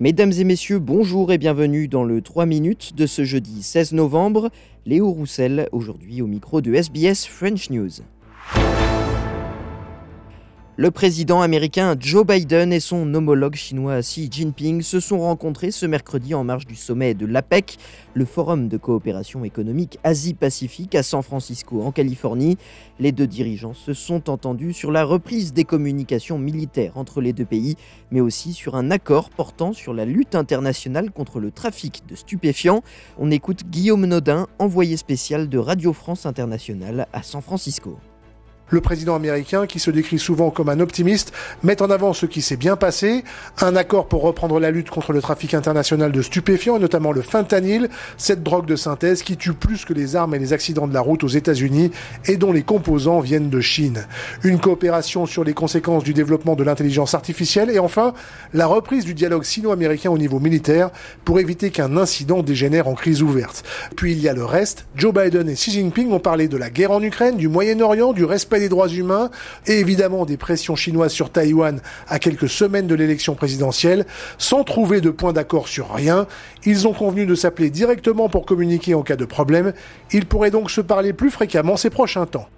Mesdames et messieurs, bonjour et bienvenue dans le 3 minutes de ce jeudi 16 novembre. Léo Roussel, aujourd'hui au micro de SBS French News. Le président américain Joe Biden et son homologue chinois Xi Jinping se sont rencontrés ce mercredi en marge du sommet de l'APEC, le forum de coopération économique Asie-Pacifique à San Francisco en Californie. Les deux dirigeants se sont entendus sur la reprise des communications militaires entre les deux pays, mais aussi sur un accord portant sur la lutte internationale contre le trafic de stupéfiants. On écoute Guillaume Nodin, envoyé spécial de Radio France Internationale à San Francisco. Le président américain, qui se décrit souvent comme un optimiste, met en avant ce qui s'est bien passé, un accord pour reprendre la lutte contre le trafic international de stupéfiants, et notamment le fentanyl, cette drogue de synthèse qui tue plus que les armes et les accidents de la route aux États-Unis et dont les composants viennent de Chine. Une coopération sur les conséquences du développement de l'intelligence artificielle et enfin la reprise du dialogue sino-américain au niveau militaire pour éviter qu'un incident dégénère en crise ouverte. Puis il y a le reste. Joe Biden et Xi Jinping ont parlé de la guerre en Ukraine, du Moyen-Orient, du respect des droits humains et évidemment des pressions chinoises sur Taïwan à quelques semaines de l'élection présidentielle, sans trouver de point d'accord sur rien. Ils ont convenu de s'appeler directement pour communiquer en cas de problème. Ils pourraient donc se parler plus fréquemment ces prochains temps.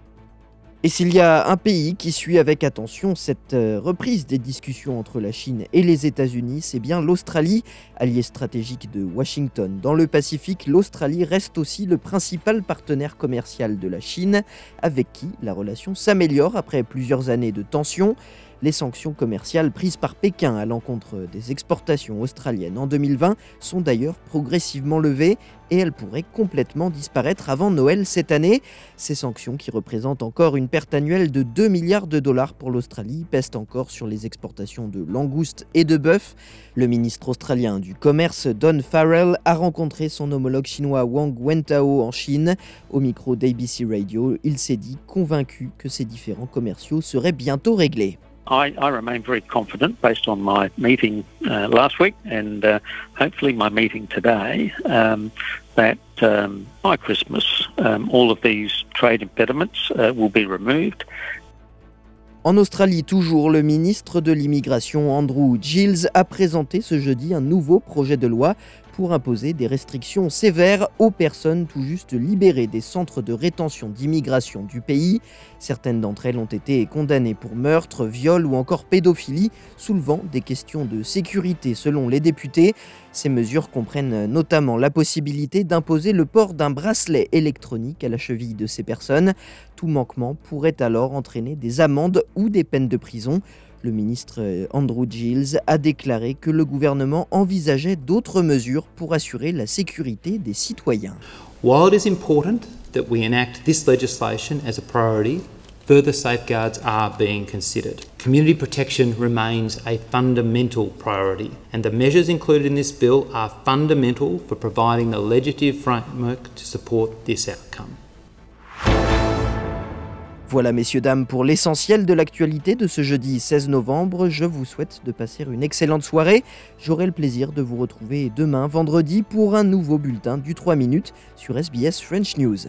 Et s'il y a un pays qui suit avec attention cette euh, reprise des discussions entre la Chine et les États-Unis, c'est bien l'Australie, allié stratégique de Washington. Dans le Pacifique, l'Australie reste aussi le principal partenaire commercial de la Chine, avec qui la relation s'améliore après plusieurs années de tensions. Les sanctions commerciales prises par Pékin à l'encontre des exportations australiennes en 2020 sont d'ailleurs progressivement levées et elles pourraient complètement disparaître avant Noël cette année. Ces sanctions, qui représentent encore une perte annuelle de 2 milliards de dollars pour l'Australie, pèsent encore sur les exportations de langoustes et de bœuf. Le ministre australien du Commerce, Don Farrell, a rencontré son homologue chinois Wang Wentao en Chine. Au micro d'ABC Radio, il s'est dit convaincu que ces différents commerciaux seraient bientôt réglés. I, I, remain very confident based on my meeting uh, last week and uh, hopefully my meeting today um, that um, by Christmas um, all of these trade impediments uh, will be removed. En Australie, toujours, le ministre de l'Immigration Andrew Giles a présenté ce jeudi un nouveau projet de loi pour imposer des restrictions sévères aux personnes tout juste libérées des centres de rétention d'immigration du pays. Certaines d'entre elles ont été condamnées pour meurtre, viol ou encore pédophilie, soulevant des questions de sécurité selon les députés. Ces mesures comprennent notamment la possibilité d'imposer le port d'un bracelet électronique à la cheville de ces personnes. Tout manquement pourrait alors entraîner des amendes ou des peines de prison. Le ministre euh, Andrew Giles a déclaré que le gouvernement envisageait d'autres mesures pour assurer la sécurité des citoyens. While it is important that we enact this legislation as a priority, further safeguards are being considered. Community protection remains a fundamental priority, and the measures included in this bill are fundamental for providing the legislative framework to support this outcome. Voilà messieurs, dames, pour l'essentiel de l'actualité de ce jeudi 16 novembre. Je vous souhaite de passer une excellente soirée. J'aurai le plaisir de vous retrouver demain vendredi pour un nouveau bulletin du 3 minutes sur SBS French News.